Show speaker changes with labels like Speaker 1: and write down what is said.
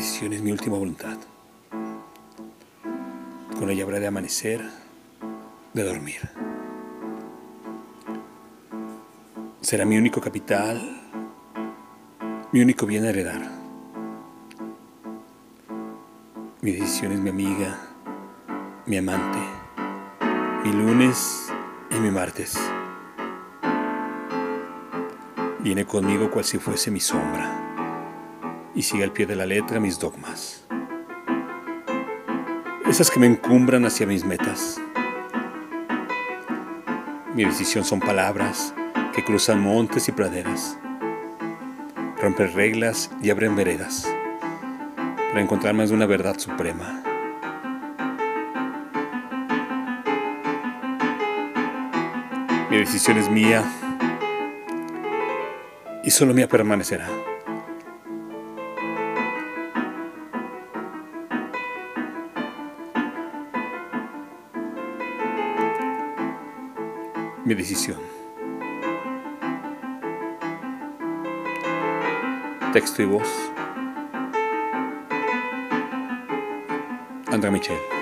Speaker 1: decisión es mi última voluntad. Con ella habrá de amanecer, de dormir. Será mi único capital, mi único bien a heredar. Mi decisión es mi amiga, mi amante, mi lunes y mi martes. Viene conmigo cual si fuese mi sombra y sigue al pie de la letra mis dogmas. Esas que me encumbran hacia mis metas. Mi decisión son palabras que cruzan montes y praderas, rompen reglas y abren veredas para encontrar más de una verdad suprema. Mi decisión es mía y solo mía permanecerá. Mi decisión. Texto y voz. André Michel.